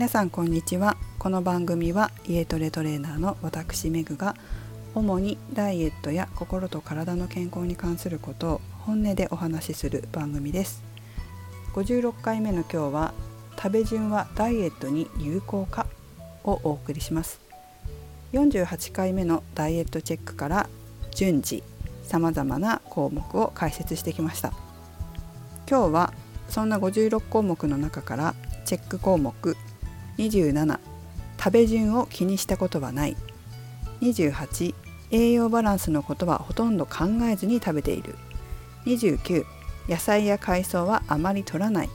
皆さんこんにちは。この番組は家トレトレーナーの私メグが主にダイエットや心と体の健康に関することを本音でお話しする番組です。56回目の今日は食べ順はダイエットに有効か？をお送りします。48回目のダイエットチェックから順次さまざまな項目を解説してきました。今日はそんな56項目の中からチェック項目27食べ順を気にしたことはない。28栄養バランスのことはほとんど考えずに食べている。29野菜や海藻はあまり取らない。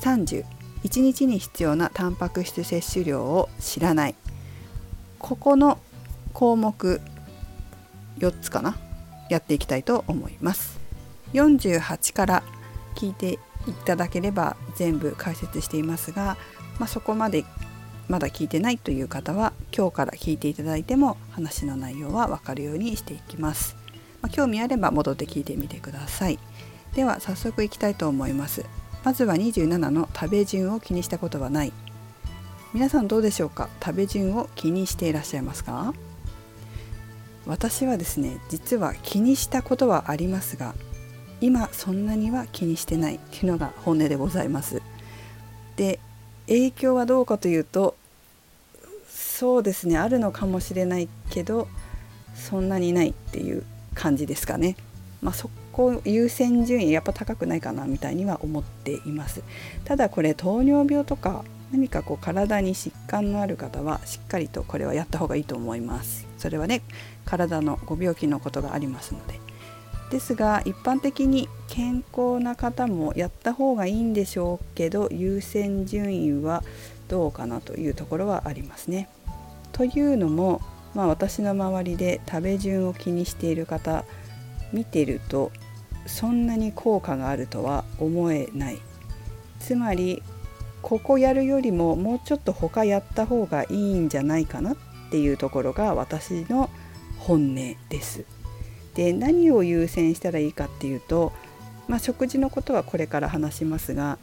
30 1日に必要なタンパク質摂取量を知らない。ここの項目4つかな？やっていきたいと思います。48から聞いていただければ全部解説していますが、まあ、そこまでまだ聞いてないという方は今日から聞いていただいても話の内容は分かるようにしていきます、まあ、興味あれば戻って聞いてみてください。では早速いきたいと思います。まずは27の食べ順を気にしたことはない。皆さんどうでしょうか？食べ順を気にしていらっしゃいますか？私はですね実は気にしたことはありますが今そんなには気にしてないっていうのが本音でございます。で影響はどうかというとそうですねあるのかもしれないけどそんなにないっていう感じですかね。まあ、そこ優先順位やっぱ高くないかなみたいには思っています。ただこれ糖尿病とか何かこう体に疾患のある方はしっかりとこれはやった方がいいと思います。それはね体のご病気のことがありますので。ですが一般的に健康な方もやった方がいいんでしょうけど優先順位はどうかなというところはありますね。というのも、まあ、私の周りで食べ順を気にしている方見てるとそんなに効果があるとは思えないつまりここやるよりももうちょっと他やった方がいいんじゃないかなっていうところが私の本音です。で何を優先したらいいかっていうと、まあ、食事のことはこれから話しますが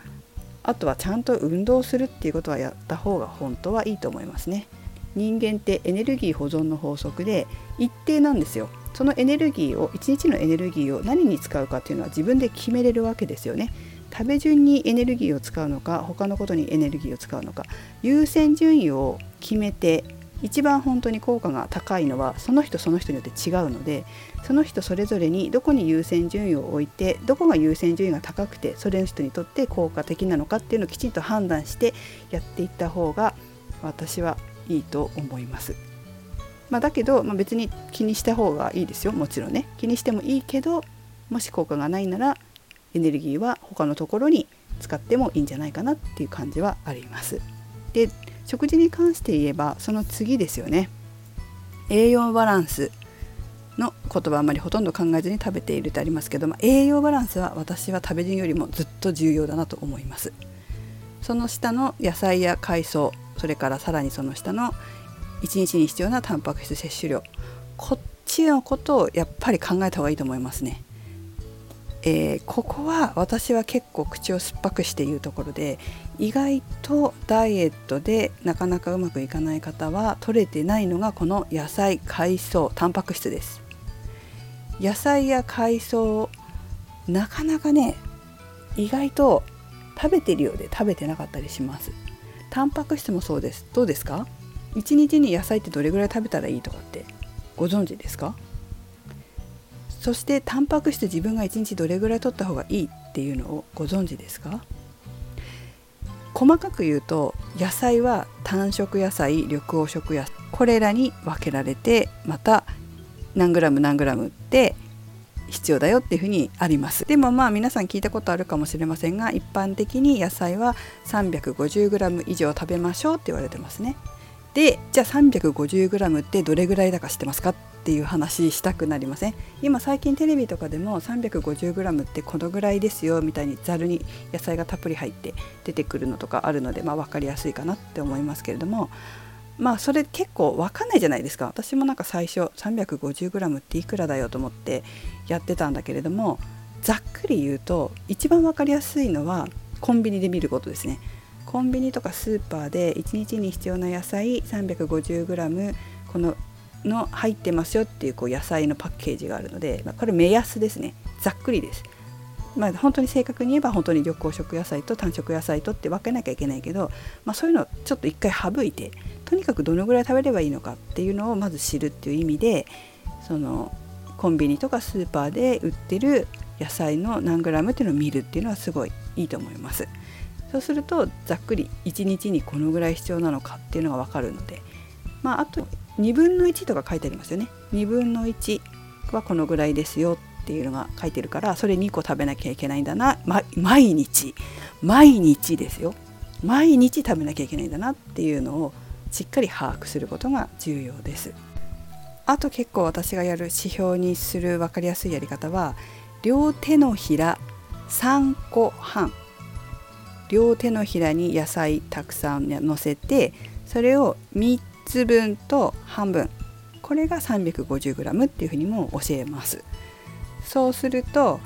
あとはちゃんと運動するっていうことはやった方が本当はいいと思いますね。人間ってエネルギー保存の法則で一定なんですよ。そのエネルギーを1日のエネルギーを何に使うかっていうのは自分で決めれるわけですよね。食べ順にエネルギーを使うのか他のことにエネルギーを使うのか優先順位を決めて一番本当に効果が高いのはその人その人によって違うのでその人それぞれにどこに優先順位を置いてどこが優先順位が高くてそれの人にとって効果的なのかっていうのをきちんと判断してやっていった方が私はいいと思います。まあ、だけど、まあ、別に気にした方がいいですよもちろんね気にしてもいいけどもし効果がないならエネルギーは他のところに使ってもいいんじゃないかなっていう感じはあります。で食事に関して言えばその次ですよね栄養バランスの言葉あまりほとんど考えずに食べているとありますけども栄養バランスは私は食べ順よりもずっと重要だなと思いますその下の野菜や海藻それからさらにその下の1日に必要なタンパク質摂取量こっちのことをやっぱり考えた方がいいと思いますね。えー、ここは私は結構口を酸っぱくして言うところで意外とダイエットでなかなかうまくいかない方は取れてないのがこの野菜海藻タンパク質です。野菜や海藻なかなかね意外と食べてるようで食べてなかったりします。タンパク質もそうです。どうですか？1日に野菜ってどれぐらい食べたらいいとかってご存知ですか？そしてタンパク質自分が1日どれぐらい取った方がいいっていうのをご存知ですか？細かく言うと野菜は単色野菜緑黄色野菜これらに分けられてまた何グラム何グラムって必要だよっていうふうにあります。でもまあ皆さん聞いたことあるかもしれませんが一般的に野菜は 350g 以上食べましょうって言われてますね。でじゃあ 350g ってどれぐらいだか知ってますか？っていう話したくなりません？今最近テレビとかでも 350g ってこのぐらいですよみたいにざるに野菜がたっぷり入って出てくるのとかあるので、まあ、分かりやすいかなって思いますけれどもまあそれ結構分かんないじゃないですか。私もなんか最初 350g っていくらだよと思ってやってたんだけれどもざっくり言うと一番分かりやすいのはコンビニで見ることですね。コンビニとかスーパーで1日に必要な野菜 350g このの入ってますよっていうこう野菜のパッケージがあるので、まあ、これ目安ですねざっくりです。まあ、本当に正確に言えば本当に緑黄色野菜と単色野菜とって分けなきゃいけないけど、まあ、そういうのをちょっと一回省いてとにかくどのぐらい食べればいいのかっていうのをまず知るっていう意味でそのコンビニとかスーパーで売ってる野菜の何グラムっていうのを見るっていうのはすごいいいと思います。そうするとざっくり1日にこのぐらい必要なのかっていうのが分かるので、まあ、あと2分の1とか書いてありますよね。2分の1はこのぐらいですよっていうのが書いてるからそれ2個食べなきゃいけないんだな、ま、毎日。毎日ですよ。毎日食べなきゃいけないんだなっていうのをしっかり把握することが重要です。あと結構私がやる指標にする分かりやすいやり方は両手のひら3個半。両手のひらに野菜たくさん乗せてそれを3つ分と半分。これが 350g っていうふうにも教えます。そうすると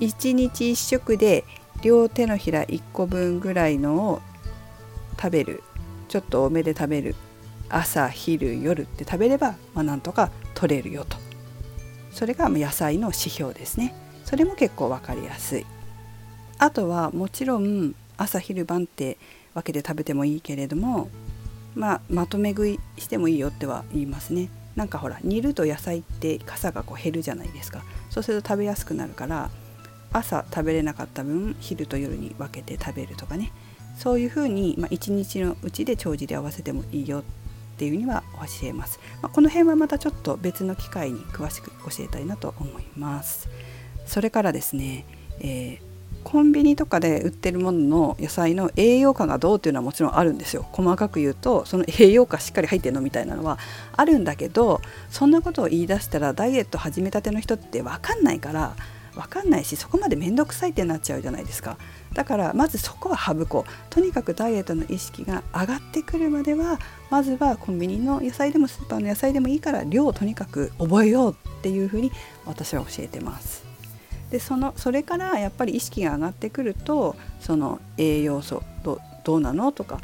1日1食で両手のひら1個分ぐらいのを食べる。ちょっと多めで食べる。朝昼夜って食べれば、まあ、なんとか取れるよと。それが野菜の指標ですね。それも結構分かりやすい。あとはもちろん朝昼晩って分けて食べてもいいけれども、まあ、まとめ食いしてもいいよっては言いますね。なんかほら煮ると野菜って傘がこう減るじゃないですか。そうすると食べやすくなるから朝食べれなかった分昼と夜に分けて食べるとかね。そういうふうに、まあ、1日のうちで長寿で合わせてもいいよっていうには教えます、まあ、この辺はまたちょっと別の機会に詳しく教えたいなと思います。それからですね、えーコンビニとかで売ってるものの野菜の栄養価がどうっていうのはもちろんあるんですよ。細かく言うとその栄養価しっかり入ってるのみたいなのはあるんだけどそんなことを言い出したらダイエット始めたての人って分かんないから分かんないしそこまで面倒くさいってなっちゃうじゃないですか。だからまずそこは省こう。とにかくダイエットの意識が上がってくるまではまずはコンビニの野菜でもスーパーの野菜でもいいから量をとにかく覚えようっていうふうに私は教えてます。でそのそれからやっぱり意識が上がってくるとその栄養素どどうなの？とか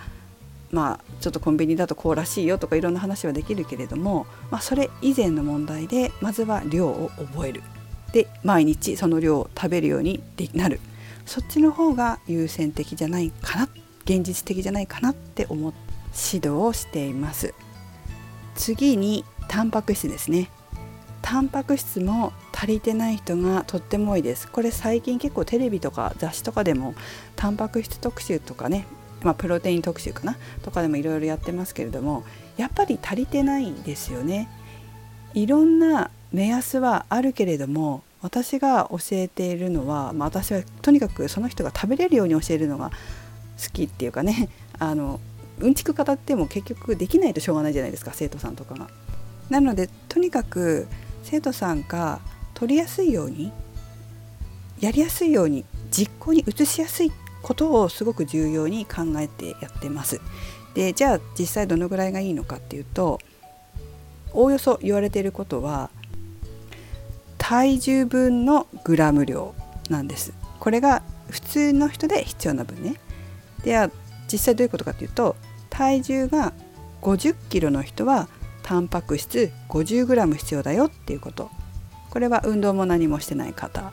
まあちょっとコンビニだとこうらしいよとかいろんな話はできるけれども、まあ、それ以前の問題でまずは量を覚える。で毎日その量を食べるようになる。そっちの方が優先的じゃないかな現実的じゃないかなって思って指導をしています。次にタンパク質ですね。タンパク質も足りてない人がとっても多いですこれ最近結構テレビとか雑誌とかでもタンパク質特集とかね、まあ、プロテイン特集かなとかでもいろいろやってますけれどもやっぱり足りてないですよねいろんな目安はあるけれども私が教えているのは、まあ、私はとにかくその人が食べれるように教えるのが好きっていうかね あのうんちく語っても結局できないとしょうがないじゃないですか生徒さんとかが。なのでとにかく生徒さんが取りやすいようにやりやすいように実行に移しやすいことをすごく重要に考えてやってます。でじゃあ実際どのぐらいがいいのかっていうとおおよそ言われていることは体重分のグラム量なんです。これが普通の人で必要な分ね。では実際どういうことかっていうと体重が50キロの人はタンパク質 50g 必要だよっていうことこれは運動も何もしてない方。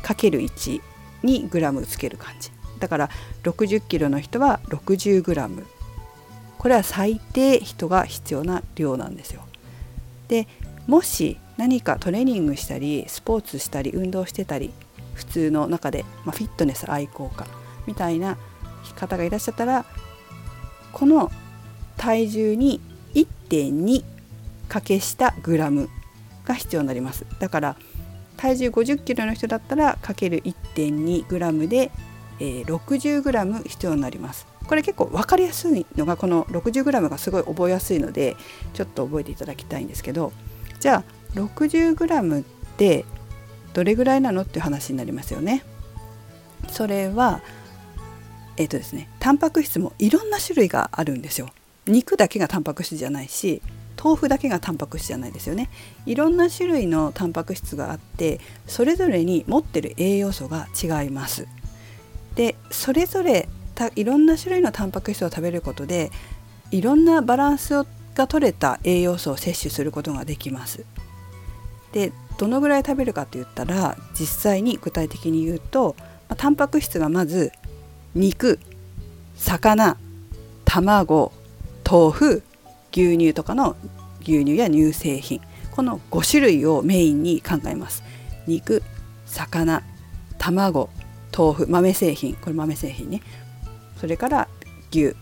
かける1にグラムつける感じ。だから60キロの人は 60g これは最低人が必要な量なんですよ。でもし何かトレーニングしたりスポーツしたり運動してたり普通の中で、まあ、フィットネス愛好家みたいな方がいらっしゃったらこの体重に1.2かけしたグラムが必要になります。だから体重50キロの人だったらかける1.2グラムで、えー、60グラム必要になります。これ結構分かりやすいのがこの60グラムがすごい覚えやすいのでちょっと覚えていただきたいんですけどじゃあ60グラムってどれぐらいなのっていう話になりますよね。それはえっ、ー、とですねタンパク質もいろんな種類があるんですよ。肉だけがタンパク質じゃないし豆腐だけがタンパク質じゃないですよねいろんな種類のタンパク質があってそれぞれに持ってる栄養素が違いますでそれぞれいろんな種類のタンパク質を食べることでいろんなバランスが取れた栄養素を摂取することができます。でどのぐらい食べるかって言ったら実際に具体的に言うと、ま、タンパク質がまず肉魚卵豆腐牛乳とかの牛乳や乳製品。この5種類をメインに考えます。肉魚卵豆腐豆製品。これ豆製品ね。それから牛、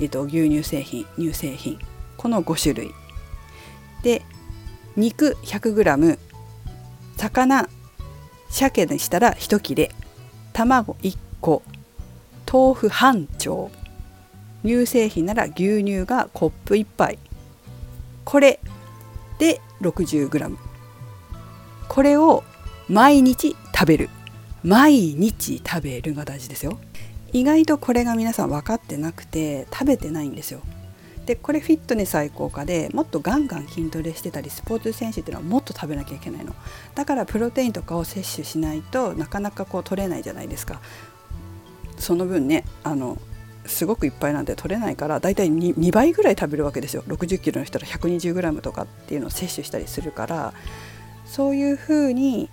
えっと、牛乳製品乳製品。この5種類。で肉 100g 魚鮭でしたら1切れ。卵1個。豆腐半丁。乳製品なら牛乳がコップ1杯。これで 60g これを毎日食べる。毎日食べるが大事ですよ。意外とこれが皆さん分かってなくて食べてないんですよ。でこれフィットネス愛好家でもっとガンガン筋トレしてたりスポーツ選手っていうのはもっと食べなきゃいけないの。だからプロテインとかを摂取しないとなかなかこう取れないじゃないですか。その分ねあのすごくいっぱいなんで取れないからだいたい 2, 2倍ぐらい食べるわけですよ。60キロの人ら 120g とかっていうのを摂取したりするからそういうふうに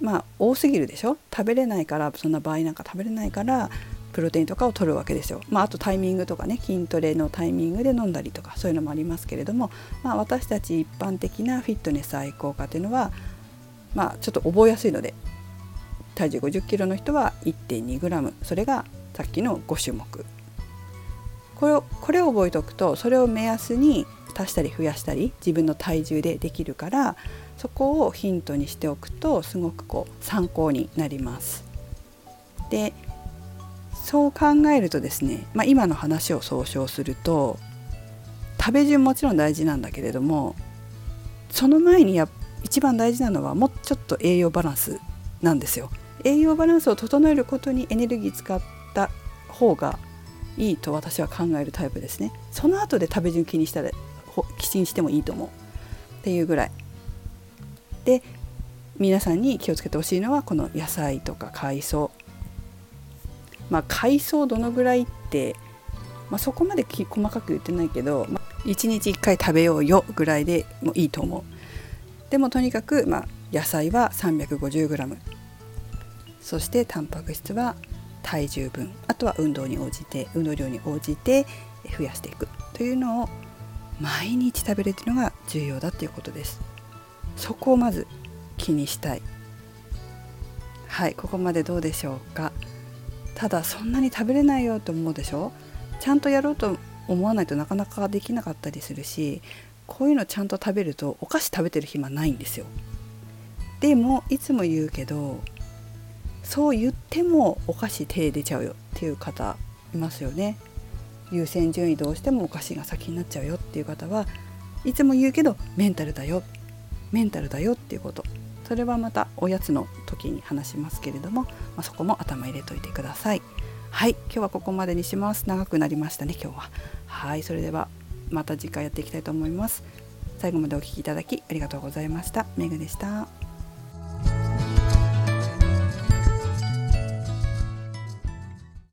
まあ多すぎるでしょ？食べれないからそんな場合なんか食べれないからプロテインとかを取るわけですよ。まあ、あとタイミングとかね筋トレのタイミングで飲んだりとかそういうのもありますけれども、まあ、私たち一般的なフィットネス愛好家というのは、まあ、ちょっと覚えやすいので体重5 0キロの人は 1.2g それがさっきの5種目。これをこれを覚えておくとそれを目安に足したり増やしたり自分の体重でできるからそこをヒントにしておくとすごくこう参考になります。でそう考えるとですね、まあ、今の話を総称すると食べ順もちろん大事なんだけれどもその前にや一番大事なのはもうちょっと栄養バランスなんですよ。栄養バランスを整えることにエネルギー使った方がいいと私は考えるタイプですね。その後で食べ順気にしたらきちんしてもいいと思うっていうぐらい。で皆さんに気をつけてほしいのはこの野菜とか海藻まあ、海藻どのぐらいって、まあ、そこまで細かく言ってないけど、まあ、1日1回食べようよぐらいでもいいと思うでもとにかく、まあ、野菜は 350g そしてタンパク質は体重分。あとは運動に応じて運動量に応じて増やしていく。というのを毎日食べるというのが重要だということです。そこをまず気にしたい。はいここまでどうでしょうか。ただそんなに食べれないよと思うでしょ。ちゃんとやろうと思わないとなかなかできなかったりするしこういうのちゃんと食べるとお菓子食べてる暇ないんですよ。でもいつも言うけどそう言ってもお菓子手出ちゃうよっていう方いますよね。優先順位どうしてもお菓子が先になっちゃうよっていう方はいつも言うけどメンタルだよメンタルだよっていうこと。それはまたおやつの時に話しますけれども、まあ、そこも頭入れといてください。はい今日はここまでにします。長くなりましたね今日は。はいそれではまた次回やっていきたいと思います。最後までお聴きいただきありがとうございました。めぐでした。